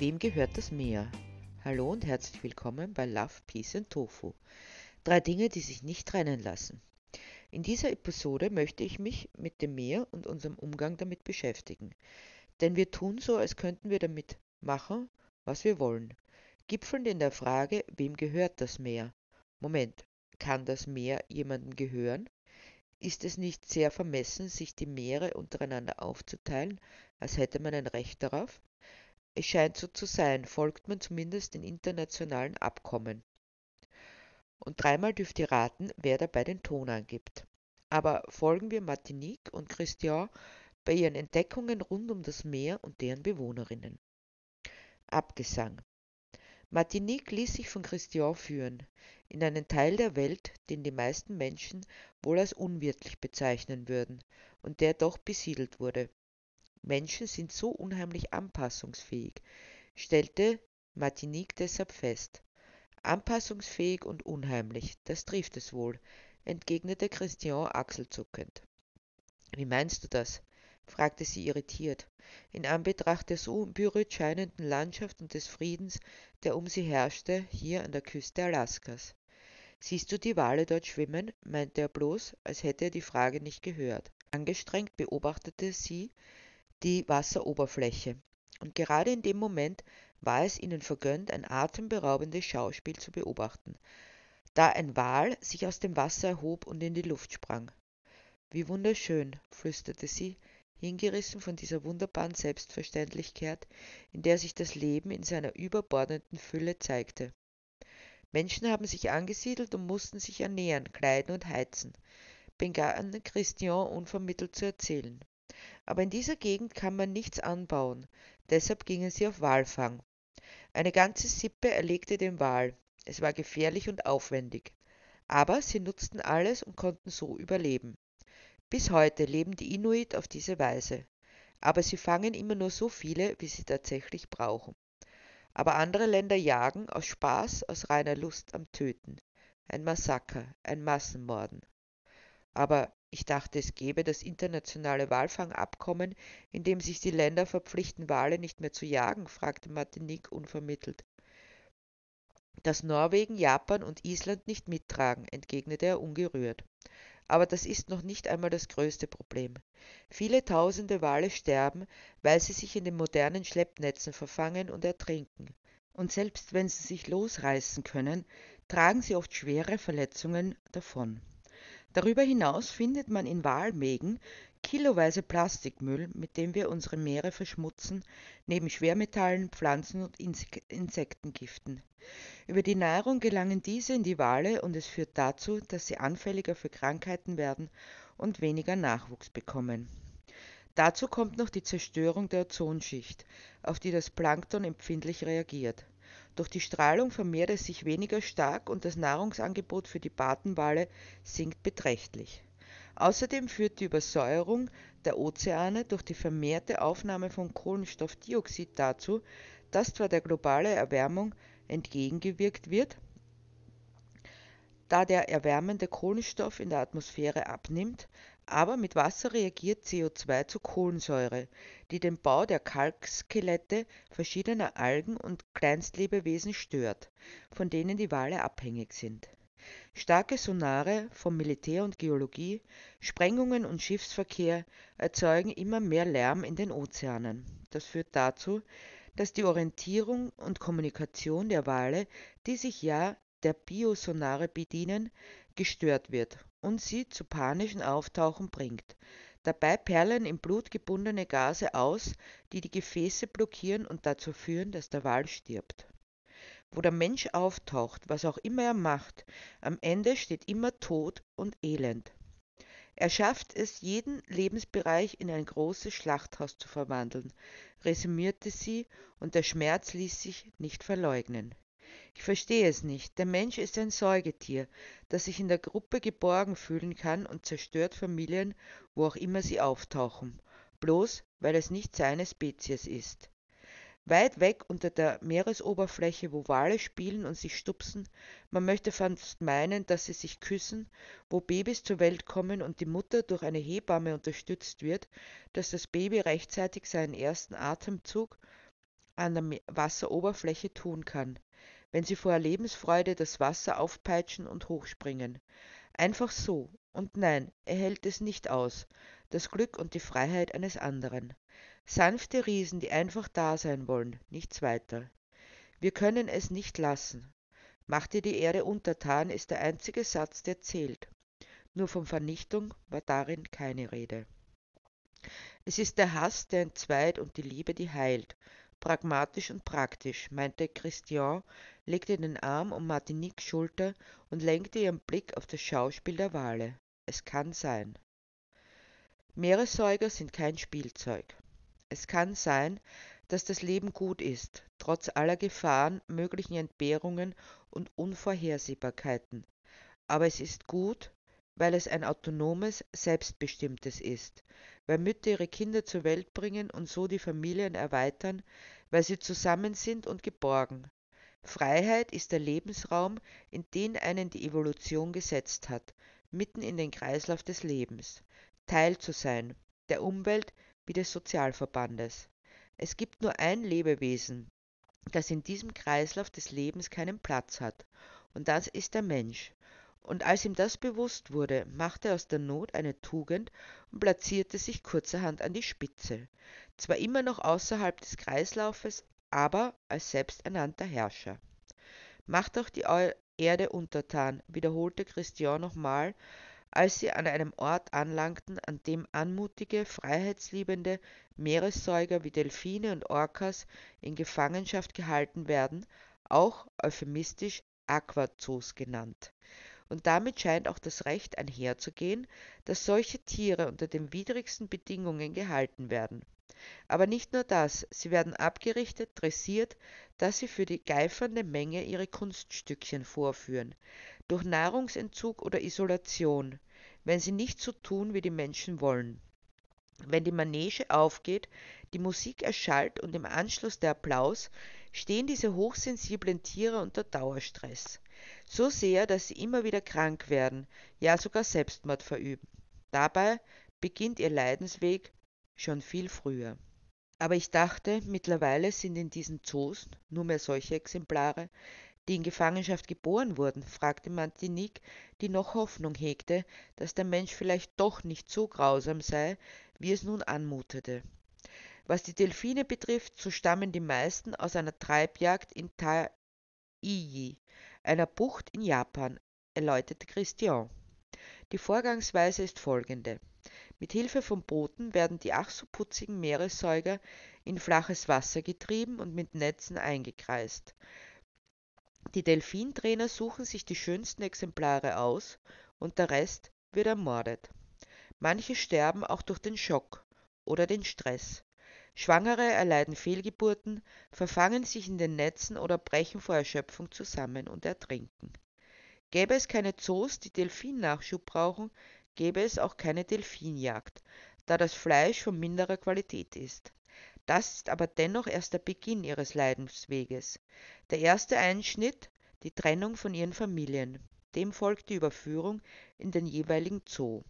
Wem gehört das Meer? Hallo und herzlich willkommen bei Love, Peace and Tofu. Drei Dinge, die sich nicht trennen lassen. In dieser Episode möchte ich mich mit dem Meer und unserem Umgang damit beschäftigen. Denn wir tun so, als könnten wir damit machen, was wir wollen. Gipfelnd in der Frage, wem gehört das Meer? Moment, kann das Meer jemandem gehören? Ist es nicht sehr vermessen, sich die Meere untereinander aufzuteilen, als hätte man ein Recht darauf? Es scheint so zu sein, folgt man zumindest den internationalen Abkommen. Und dreimal dürft ihr raten, wer dabei den Ton angibt. Aber folgen wir Martinique und Christian bei ihren Entdeckungen rund um das Meer und deren Bewohnerinnen. Abgesang. Martinique ließ sich von Christian führen, in einen Teil der Welt, den die meisten Menschen wohl als unwirtlich bezeichnen würden und der doch besiedelt wurde. Menschen sind so unheimlich anpassungsfähig, stellte Martinique deshalb fest. Anpassungsfähig und unheimlich, das trifft es wohl, entgegnete Christian achselzuckend. Wie meinst du das? fragte sie irritiert, in Anbetracht der so unberührt scheinenden Landschaft und des Friedens, der um sie herrschte, hier an der Küste Alaskas. Siehst du die Wale dort schwimmen? meinte er bloß, als hätte er die Frage nicht gehört. Angestrengt beobachtete sie die Wasseroberfläche, und gerade in dem Moment war es ihnen vergönnt, ein atemberaubendes Schauspiel zu beobachten, da ein Wal sich aus dem Wasser erhob und in die Luft sprang. Wie wunderschön, flüsterte sie, hingerissen von dieser wunderbaren Selbstverständlichkeit, in der sich das Leben in seiner überbordenden Fülle zeigte. Menschen haben sich angesiedelt und mussten sich ernähren, kleiden und heizen, begann Christian unvermittelt zu erzählen. Aber in dieser Gegend kann man nichts anbauen, deshalb gingen sie auf Walfang. Eine ganze Sippe erlegte den Wal. Es war gefährlich und aufwendig. Aber sie nutzten alles und konnten so überleben. Bis heute leben die Inuit auf diese Weise. Aber sie fangen immer nur so viele, wie sie tatsächlich brauchen. Aber andere Länder jagen aus Spaß, aus reiner Lust am Töten. Ein Massaker, ein Massenmorden. Aber ich dachte, es gäbe das internationale Walfangabkommen, in dem sich die Länder verpflichten, Wale nicht mehr zu jagen, fragte Martinique unvermittelt. Dass Norwegen, Japan und Island nicht mittragen, entgegnete er ungerührt. Aber das ist noch nicht einmal das größte Problem. Viele tausende Wale sterben, weil sie sich in den modernen Schleppnetzen verfangen und ertrinken. Und selbst wenn sie sich losreißen können, tragen sie oft schwere Verletzungen davon. Darüber hinaus findet man in Walmägen kiloweise Plastikmüll, mit dem wir unsere Meere verschmutzen, neben Schwermetallen, Pflanzen und Insektengiften. Über die Nahrung gelangen diese in die Wale und es führt dazu, dass sie anfälliger für Krankheiten werden und weniger Nachwuchs bekommen. Dazu kommt noch die Zerstörung der Ozonschicht, auf die das Plankton empfindlich reagiert. Durch die Strahlung vermehrt es sich weniger stark und das Nahrungsangebot für die Bartenwale sinkt beträchtlich. Außerdem führt die Übersäuerung der Ozeane durch die vermehrte Aufnahme von Kohlenstoffdioxid dazu, dass zwar der globale Erwärmung entgegengewirkt wird, da der erwärmende Kohlenstoff in der Atmosphäre abnimmt, aber mit Wasser reagiert CO2 zu Kohlensäure, die den Bau der Kalkskelette verschiedener Algen und Kleinstlebewesen stört, von denen die Wale abhängig sind. Starke Sonare vom Militär und Geologie, Sprengungen und Schiffsverkehr erzeugen immer mehr Lärm in den Ozeanen. Das führt dazu, dass die Orientierung und Kommunikation der Wale, die sich ja der Biosonare bedienen, gestört wird und sie zu panischen Auftauchen bringt. Dabei perlen im Blut gebundene Gase aus, die die Gefäße blockieren und dazu führen, dass der Wal stirbt. Wo der Mensch auftaucht, was auch immer er macht, am Ende steht immer Tod und Elend. Er schafft es, jeden Lebensbereich in ein großes Schlachthaus zu verwandeln, resümierte sie, und der Schmerz ließ sich nicht verleugnen. Ich verstehe es nicht. Der Mensch ist ein Säugetier, das sich in der Gruppe geborgen fühlen kann und zerstört Familien, wo auch immer sie auftauchen, bloß weil es nicht seine Spezies ist. Weit weg unter der Meeresoberfläche, wo Wale spielen und sich stupsen, man möchte fast meinen, dass sie sich küssen, wo Babys zur Welt kommen und die Mutter durch eine Hebamme unterstützt wird, dass das Baby rechtzeitig seinen ersten Atemzug an der Wasseroberfläche tun kann, wenn sie vor Lebensfreude das Wasser aufpeitschen und hochspringen. Einfach so. Und nein, er hält es nicht aus, das Glück und die Freiheit eines anderen. Sanfte Riesen, die einfach da sein wollen, nichts weiter. Wir können es nicht lassen. Mach dir die Erde untertan ist der einzige Satz, der zählt. Nur von Vernichtung war darin keine Rede. Es ist der Hass, der entzweit und die Liebe, die heilt. Pragmatisch und praktisch, meinte Christian, legte den Arm um Martiniques Schulter und lenkte ihren Blick auf das Schauspiel der Wale. Es kann sein. Meeressäuger sind kein Spielzeug. Es kann sein, dass das Leben gut ist, trotz aller Gefahren, möglichen Entbehrungen und Unvorhersehbarkeiten. Aber es ist gut, weil es ein autonomes, selbstbestimmtes ist, weil Mütter ihre Kinder zur Welt bringen und so die Familien erweitern, weil sie zusammen sind und geborgen. Freiheit ist der Lebensraum, in den einen die Evolution gesetzt hat, mitten in den Kreislauf des Lebens, Teil zu sein, der Umwelt wie des Sozialverbandes. Es gibt nur ein Lebewesen, das in diesem Kreislauf des Lebens keinen Platz hat, und das ist der Mensch. Und als ihm das bewusst wurde, machte er aus der Not eine Tugend und platzierte sich kurzerhand an die Spitze, zwar immer noch außerhalb des Kreislaufes, aber als selbsternannter Herrscher. Macht auch die Erde untertan, wiederholte Christian nochmal, als sie an einem Ort anlangten, an dem anmutige, freiheitsliebende Meeressäuger wie Delfine und Orcas in Gefangenschaft gehalten werden, auch euphemistisch Aquazoos genannt. Und damit scheint auch das Recht einherzugehen, dass solche Tiere unter den widrigsten Bedingungen gehalten werden. Aber nicht nur das, sie werden abgerichtet, dressiert, dass sie für die geifernde Menge ihre Kunststückchen vorführen, durch Nahrungsentzug oder Isolation, wenn sie nicht so tun, wie die Menschen wollen. Wenn die Manege aufgeht, die Musik erschallt und im Anschluss der Applaus, stehen diese hochsensiblen Tiere unter Dauerstress. So sehr, dass sie immer wieder krank werden, ja sogar Selbstmord verüben. Dabei beginnt ihr Leidensweg schon viel früher. Aber ich dachte, mittlerweile sind in diesen Zoos nur mehr solche Exemplare, die in Gefangenschaft geboren wurden, fragte Martinique, die noch Hoffnung hegte, dass der Mensch vielleicht doch nicht so grausam sei, wie es nun anmutete. Was die Delfine betrifft, so stammen die meisten aus einer Treibjagd in Taiji, einer Bucht in Japan, erläuterte Christian. Die Vorgangsweise ist folgende. Mit Hilfe von Booten werden die ach so putzigen Meeressäuger in flaches Wasser getrieben und mit Netzen eingekreist. Die Delfintrainer suchen sich die schönsten Exemplare aus und der Rest wird ermordet. Manche sterben auch durch den Schock oder den Stress. Schwangere erleiden Fehlgeburten, verfangen sich in den Netzen oder brechen vor Erschöpfung zusammen und ertrinken. Gäbe es keine Zoos, die Delfinnachschub brauchen, gäbe es auch keine Delfinjagd, da das Fleisch von minderer Qualität ist. Das ist aber dennoch erst der Beginn ihres Leidensweges. Der erste Einschnitt, die Trennung von ihren Familien. Dem folgt die Überführung in den jeweiligen Zoo.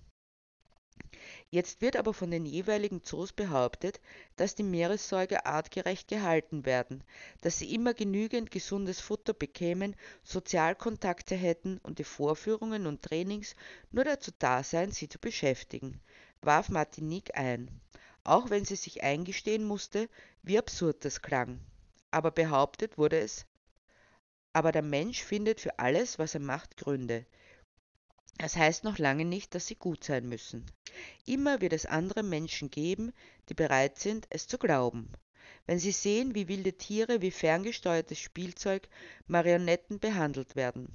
Jetzt wird aber von den jeweiligen Zoos behauptet, dass die Meeressäuger artgerecht gehalten werden, dass sie immer genügend gesundes Futter bekämen, Sozialkontakte hätten und die Vorführungen und Trainings nur dazu da seien, sie zu beschäftigen, warf Martinique ein auch wenn sie sich eingestehen musste, wie absurd das klang. Aber behauptet wurde es. Aber der Mensch findet für alles, was er macht, Gründe. Das heißt noch lange nicht, dass sie gut sein müssen. Immer wird es andere Menschen geben, die bereit sind, es zu glauben. Wenn sie sehen, wie wilde Tiere, wie ferngesteuertes Spielzeug, Marionetten behandelt werden.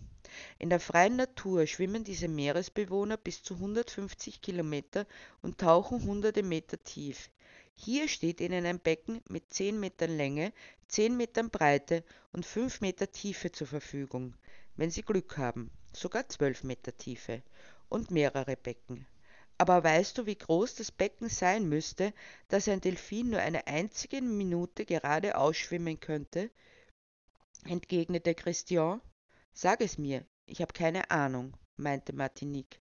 In der freien Natur schwimmen diese Meeresbewohner bis zu 150 Kilometer und tauchen hunderte Meter tief. Hier steht ihnen ein Becken mit 10 Metern Länge, 10 Metern Breite und 5 Meter Tiefe zur Verfügung, wenn sie Glück haben, sogar 12 Meter Tiefe und mehrere Becken. Aber weißt du, wie groß das Becken sein müsste, dass ein Delfin nur eine einzige Minute gerade ausschwimmen könnte? entgegnete Christian. Sag es mir, ich habe keine Ahnung, meinte Martinique.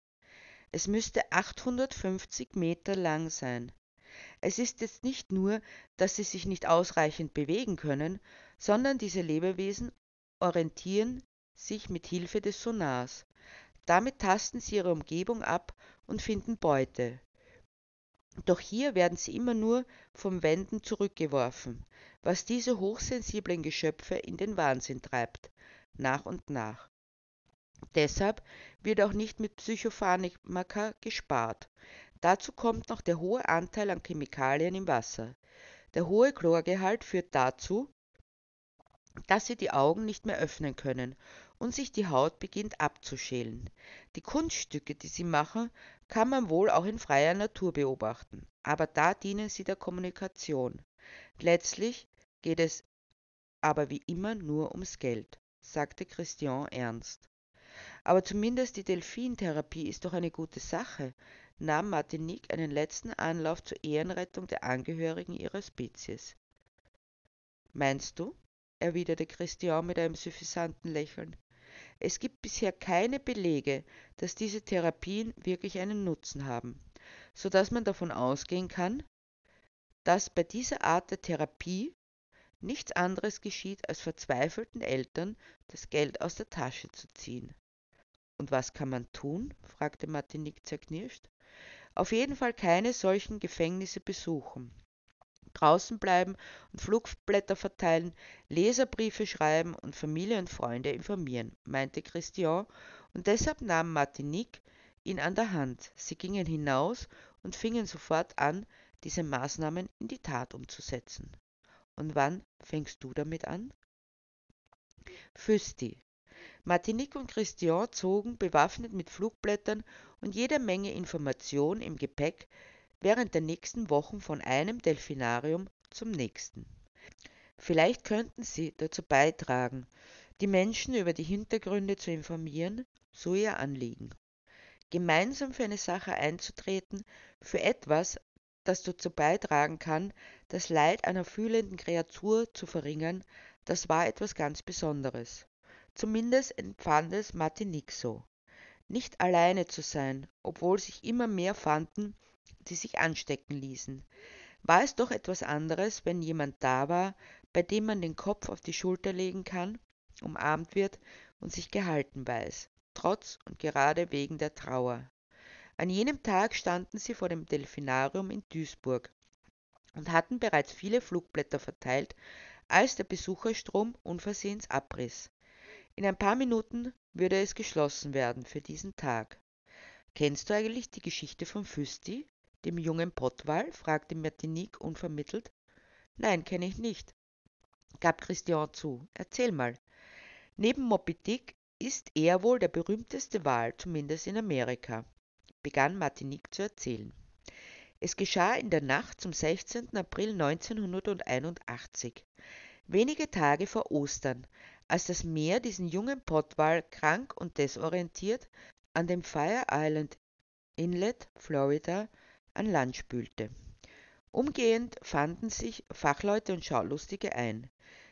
Es müsste 850 Meter lang sein. Es ist jetzt nicht nur, dass sie sich nicht ausreichend bewegen können, sondern diese Lebewesen orientieren sich mit Hilfe des Sonars. Damit tasten sie ihre Umgebung ab und finden Beute. Doch hier werden sie immer nur vom Wänden zurückgeworfen, was diese hochsensiblen Geschöpfe in den Wahnsinn treibt, nach und nach. Deshalb wird auch nicht mit Psychopharmaka gespart. Dazu kommt noch der hohe Anteil an Chemikalien im Wasser. Der hohe Chlorgehalt führt dazu, dass sie die Augen nicht mehr öffnen können und sich die Haut beginnt abzuschälen. Die Kunststücke, die sie machen, kann man wohl auch in freier Natur beobachten, aber da dienen sie der Kommunikation. Letztlich geht es aber wie immer nur ums Geld, sagte Christian ernst. Aber zumindest die Delfintherapie ist doch eine gute Sache, nahm Martinique einen letzten Anlauf zur Ehrenrettung der Angehörigen ihrer Spezies. Meinst du? Erwiderte Christian mit einem suffisanten Lächeln. Es gibt bisher keine Belege, dass diese Therapien wirklich einen Nutzen haben, so dass man davon ausgehen kann, dass bei dieser Art der Therapie nichts anderes geschieht, als verzweifelten Eltern das Geld aus der Tasche zu ziehen. Und was kann man tun? fragte Martinique zerknirscht. Auf jeden Fall keine solchen Gefängnisse besuchen draußen bleiben und Flugblätter verteilen, Leserbriefe schreiben und Familie und Freunde informieren, meinte Christian, und deshalb nahm Martinique ihn an der Hand. Sie gingen hinaus und fingen sofort an, diese Maßnahmen in die Tat umzusetzen. Und wann fängst du damit an? Füsti. Martinique und Christian zogen, bewaffnet mit Flugblättern und jeder Menge Information im Gepäck, während der nächsten Wochen von einem Delfinarium zum nächsten. Vielleicht könnten Sie dazu beitragen, die Menschen über die Hintergründe zu informieren, so ihr Anliegen. Gemeinsam für eine Sache einzutreten, für etwas, das dazu beitragen kann, das Leid einer fühlenden Kreatur zu verringern, das war etwas ganz Besonderes. Zumindest empfand es Martinique so. Nicht alleine zu sein, obwohl sich immer mehr fanden, die sich anstecken ließen. War es doch etwas anderes, wenn jemand da war, bei dem man den Kopf auf die Schulter legen kann, umarmt wird und sich gehalten weiß, trotz und gerade wegen der Trauer. An jenem Tag standen sie vor dem Delfinarium in Duisburg und hatten bereits viele Flugblätter verteilt, als der Besucherstrom unversehens abriss. In ein paar Minuten würde es geschlossen werden für diesen Tag. Kennst du eigentlich die Geschichte von Füsti? Dem jungen Pottwal? fragte Martinique unvermittelt. Nein, kenne ich nicht, gab Christian zu. Erzähl mal. Neben Moby Dick ist er wohl der berühmteste Wal, zumindest in Amerika, begann Martinique zu erzählen. Es geschah in der Nacht zum 16. April 1981, wenige Tage vor Ostern, als das Meer diesen jungen Pottwal krank und desorientiert an dem Fire Island Inlet, Florida, an Land spülte. Umgehend fanden sich Fachleute und Schaulustige ein.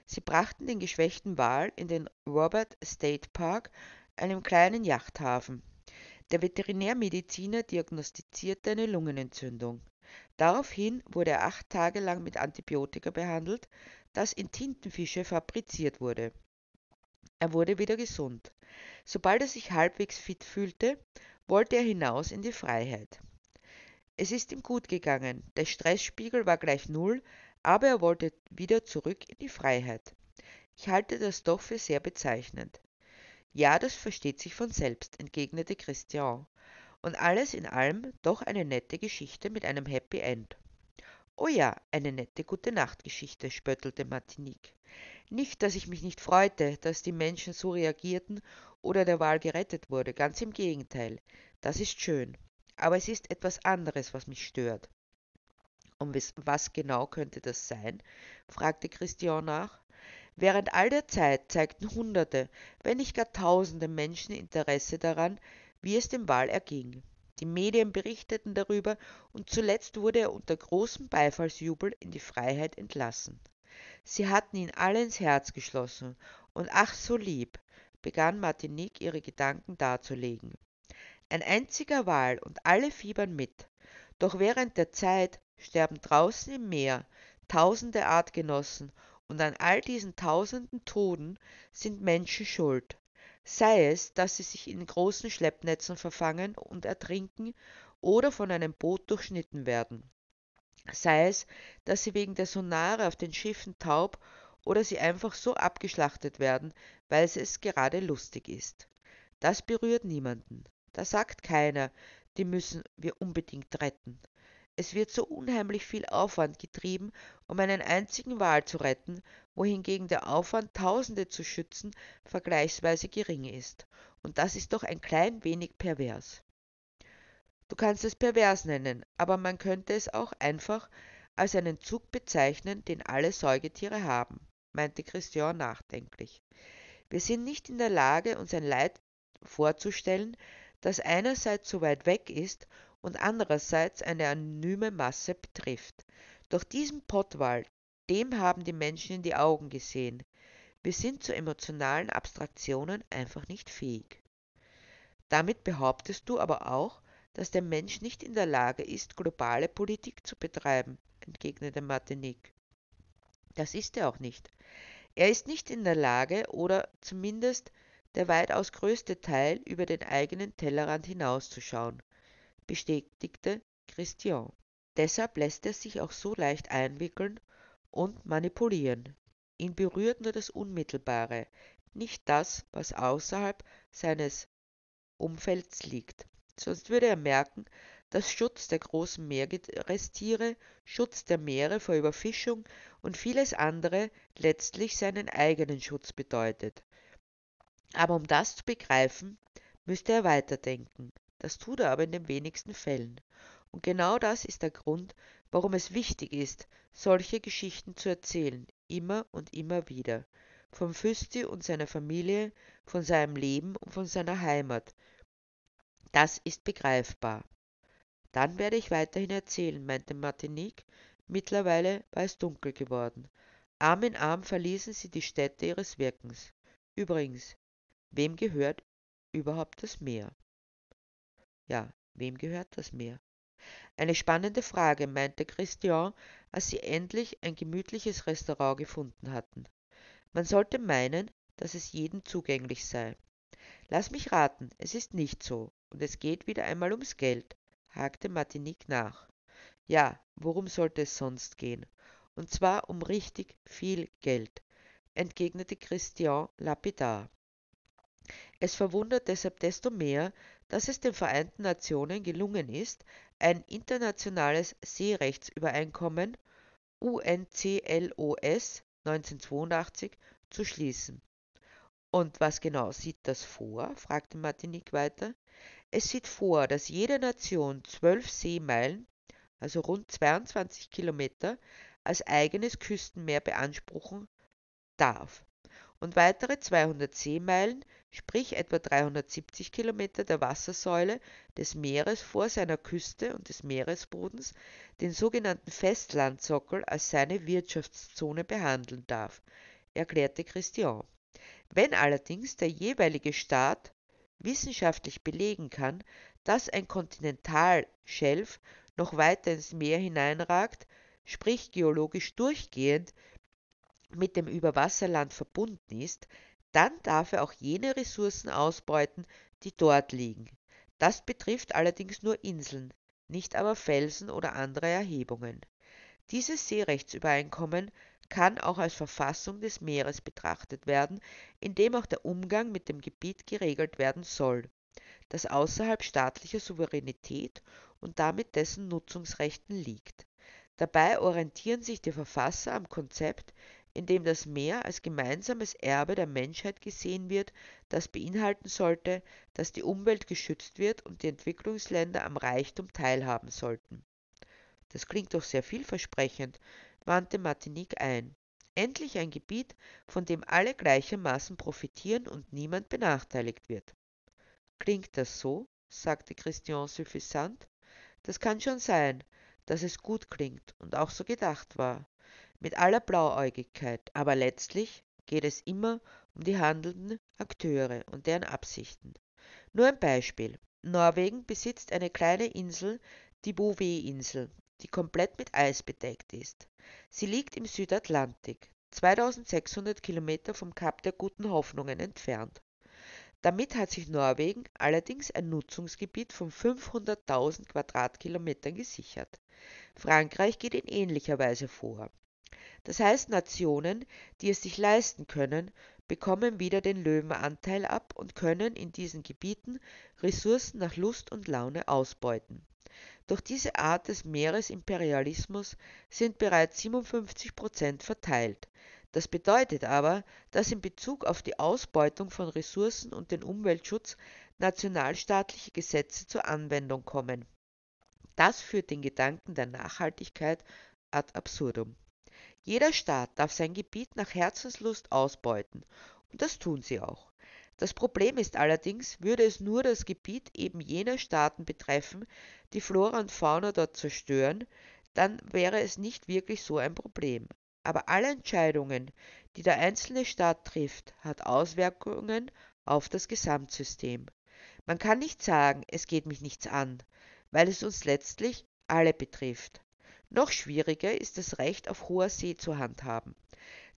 Sie brachten den geschwächten Wal in den Robert State Park, einem kleinen Yachthafen. Der Veterinärmediziner diagnostizierte eine Lungenentzündung. Daraufhin wurde er acht Tage lang mit Antibiotika behandelt, das in Tintenfische fabriziert wurde. Er wurde wieder gesund. Sobald er sich halbwegs fit fühlte, wollte er hinaus in die Freiheit. Es ist ihm gut gegangen, der Stressspiegel war gleich null, aber er wollte wieder zurück in die Freiheit. Ich halte das doch für sehr bezeichnend. Ja, das versteht sich von selbst, entgegnete Christian. Und alles in allem doch eine nette Geschichte mit einem Happy End. Oh ja, eine nette Gute-Nacht-Geschichte, spöttelte Martinique. Nicht, dass ich mich nicht freute, dass die Menschen so reagierten oder der Wahl gerettet wurde, ganz im Gegenteil. Das ist schön. Aber es ist etwas anderes, was mich stört. Und was genau könnte das sein? fragte Christian nach. Während all der Zeit zeigten Hunderte, wenn nicht gar Tausende Menschen Interesse daran, wie es dem Wal erging. Die Medien berichteten darüber und zuletzt wurde er unter großem Beifallsjubel in die Freiheit entlassen. Sie hatten ihn alle ins Herz geschlossen und ach so lieb, begann Martinique ihre Gedanken darzulegen. Ein einziger Wal und alle fiebern mit. Doch während der Zeit sterben draußen im Meer tausende Artgenossen und an all diesen tausenden Toten sind Menschen schuld. Sei es, dass sie sich in großen Schleppnetzen verfangen und ertrinken oder von einem Boot durchschnitten werden. Sei es, dass sie wegen der Sonare auf den Schiffen taub oder sie einfach so abgeschlachtet werden, weil es gerade lustig ist. Das berührt niemanden. Da sagt keiner, die müssen wir unbedingt retten. Es wird so unheimlich viel Aufwand getrieben, um einen einzigen Wal zu retten, wohingegen der Aufwand, Tausende zu schützen, vergleichsweise gering ist. Und das ist doch ein klein wenig pervers. Du kannst es pervers nennen, aber man könnte es auch einfach als einen Zug bezeichnen, den alle Säugetiere haben, meinte Christian nachdenklich. Wir sind nicht in der Lage, uns ein Leid vorzustellen, das einerseits so weit weg ist und andererseits eine anonyme Masse betrifft. Doch diesen Pottwal, dem haben die Menschen in die Augen gesehen. Wir sind zu emotionalen Abstraktionen einfach nicht fähig. Damit behauptest du aber auch, dass der Mensch nicht in der Lage ist, globale Politik zu betreiben, entgegnete Martinique. Das ist er auch nicht. Er ist nicht in der Lage, oder zumindest der weitaus größte Teil, über den eigenen Tellerrand hinauszuschauen bestätigte Christian. Deshalb lässt er sich auch so leicht einwickeln und manipulieren. Ihn berührt nur das Unmittelbare, nicht das, was außerhalb seines Umfelds liegt. Sonst würde er merken, dass Schutz der großen Meerestiere, Schutz der Meere vor Überfischung und vieles andere letztlich seinen eigenen Schutz bedeutet. Aber um das zu begreifen, müsste er weiterdenken. Das tut er aber in den wenigsten Fällen. Und genau das ist der Grund, warum es wichtig ist, solche Geschichten zu erzählen, immer und immer wieder. Vom Füsti und seiner Familie, von seinem Leben und von seiner Heimat. Das ist begreifbar. Dann werde ich weiterhin erzählen, meinte Martinique. Mittlerweile war es dunkel geworden. Arm in Arm verließen sie die Stätte ihres Wirkens. Übrigens, wem gehört überhaupt das Meer? Ja, wem gehört das Meer? Eine spannende Frage, meinte Christian, als sie endlich ein gemütliches Restaurant gefunden hatten. Man sollte meinen, dass es jedem zugänglich sei. Lass mich raten, es ist nicht so, und es geht wieder einmal ums Geld, hakte Martinique nach. Ja, worum sollte es sonst gehen? Und zwar um richtig viel Geld, entgegnete Christian lapidar. Es verwundert deshalb desto mehr, dass es den Vereinten Nationen gelungen ist, ein internationales Seerechtsübereinkommen UNCLOS 1982 zu schließen. Und was genau sieht das vor? fragte Martinique weiter. Es sieht vor, dass jede Nation zwölf Seemeilen, also rund 22 Kilometer, als eigenes Küstenmeer beanspruchen darf und weitere 200 Seemeilen, sprich etwa 370 Kilometer der Wassersäule des Meeres vor seiner Küste und des Meeresbodens, den sogenannten Festlandsockel als seine Wirtschaftszone behandeln darf, erklärte Christian. Wenn allerdings der jeweilige Staat wissenschaftlich belegen kann, dass ein Kontinentalschelf noch weiter ins Meer hineinragt, sprich geologisch durchgehend mit dem Überwasserland verbunden ist, dann darf er auch jene Ressourcen ausbeuten, die dort liegen. Das betrifft allerdings nur Inseln, nicht aber Felsen oder andere Erhebungen. Dieses Seerechtsübereinkommen kann auch als Verfassung des Meeres betrachtet werden, in dem auch der Umgang mit dem Gebiet geregelt werden soll, das außerhalb staatlicher Souveränität und damit dessen Nutzungsrechten liegt. Dabei orientieren sich die Verfasser am Konzept in dem das Meer als gemeinsames Erbe der Menschheit gesehen wird, das beinhalten sollte, dass die Umwelt geschützt wird und die Entwicklungsländer am Reichtum teilhaben sollten. Das klingt doch sehr vielversprechend, wandte Martinique ein. Endlich ein Gebiet, von dem alle gleichermaßen profitieren und niemand benachteiligt wird. Klingt das so? sagte Christian suffisant. Das kann schon sein, dass es gut klingt und auch so gedacht war mit aller Blauäugigkeit, aber letztlich geht es immer um die handelnden Akteure und deren Absichten. Nur ein Beispiel. Norwegen besitzt eine kleine Insel, die Bouvet-Insel, die komplett mit Eis bedeckt ist. Sie liegt im Südatlantik, 2600 Kilometer vom Kap der Guten Hoffnungen entfernt. Damit hat sich Norwegen allerdings ein Nutzungsgebiet von 500.000 Quadratkilometern gesichert. Frankreich geht in ähnlicher Weise vor. Das heißt, Nationen, die es sich leisten können, bekommen wieder den Löwenanteil ab und können in diesen Gebieten Ressourcen nach Lust und Laune ausbeuten. Durch diese Art des Meeresimperialismus sind bereits 57 Prozent verteilt. Das bedeutet aber, dass in Bezug auf die Ausbeutung von Ressourcen und den Umweltschutz nationalstaatliche Gesetze zur Anwendung kommen. Das führt den Gedanken der Nachhaltigkeit ad absurdum. Jeder Staat darf sein Gebiet nach Herzenslust ausbeuten, und das tun sie auch. Das Problem ist allerdings, würde es nur das Gebiet eben jener Staaten betreffen, die Flora und Fauna dort zerstören, dann wäre es nicht wirklich so ein Problem. Aber alle Entscheidungen, die der einzelne Staat trifft, hat Auswirkungen auf das Gesamtsystem. Man kann nicht sagen, es geht mich nichts an, weil es uns letztlich alle betrifft. Noch schwieriger ist das Recht auf hoher See zu handhaben.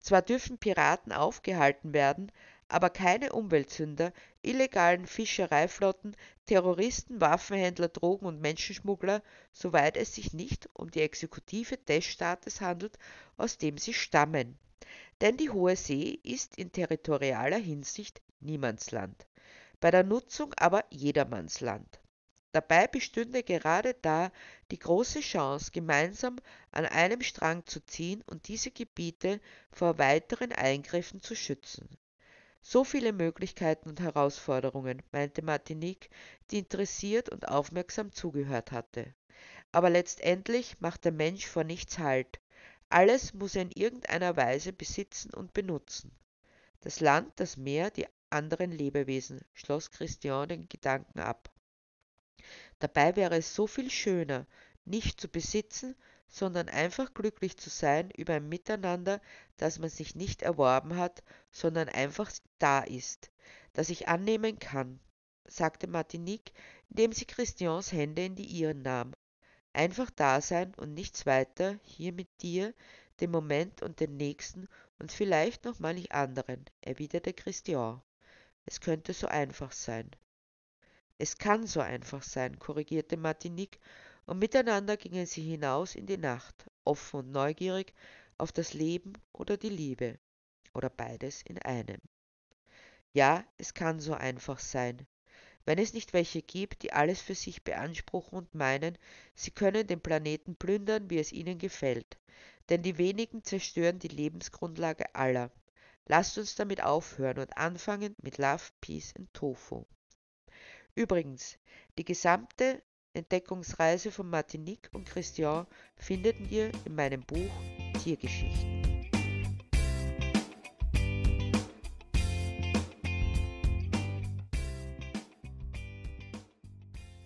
Zwar dürfen Piraten aufgehalten werden, aber keine Umweltsünder, illegalen Fischereiflotten, Terroristen, Waffenhändler, Drogen- und Menschenschmuggler, soweit es sich nicht um die Exekutive des Staates handelt, aus dem sie stammen. Denn die Hohe See ist in territorialer Hinsicht Niemandsland, bei der Nutzung aber Jedermannsland. Dabei bestünde gerade da die große Chance, gemeinsam an einem Strang zu ziehen und diese Gebiete vor weiteren Eingriffen zu schützen. So viele Möglichkeiten und Herausforderungen, meinte Martinique, die interessiert und aufmerksam zugehört hatte. Aber letztendlich macht der Mensch vor nichts Halt. Alles muss er in irgendeiner Weise besitzen und benutzen. Das Land, das Meer, die anderen Lebewesen, schloss Christian den Gedanken ab. Dabei wäre es so viel schöner, nicht zu besitzen, sondern einfach glücklich zu sein über ein Miteinander, das man sich nicht erworben hat, sondern einfach da ist, das ich annehmen kann, sagte Martinique, indem sie Christians Hände in die ihren nahm. Einfach da sein und nichts weiter, hier mit dir, dem Moment und den nächsten und vielleicht noch manch anderen, erwiderte Christian. Es könnte so einfach sein. Es kann so einfach sein, korrigierte Martinique und miteinander gingen sie hinaus in die Nacht, offen und neugierig auf das Leben oder die Liebe oder beides in einem. Ja, es kann so einfach sein. Wenn es nicht welche gibt, die alles für sich beanspruchen und meinen, sie können den Planeten plündern, wie es ihnen gefällt. Denn die wenigen zerstören die Lebensgrundlage aller. Lasst uns damit aufhören und anfangen mit Love, Peace and Tofu. Übrigens, die gesamte Entdeckungsreise von Martinique und Christian findet ihr in meinem Buch Tiergeschichten.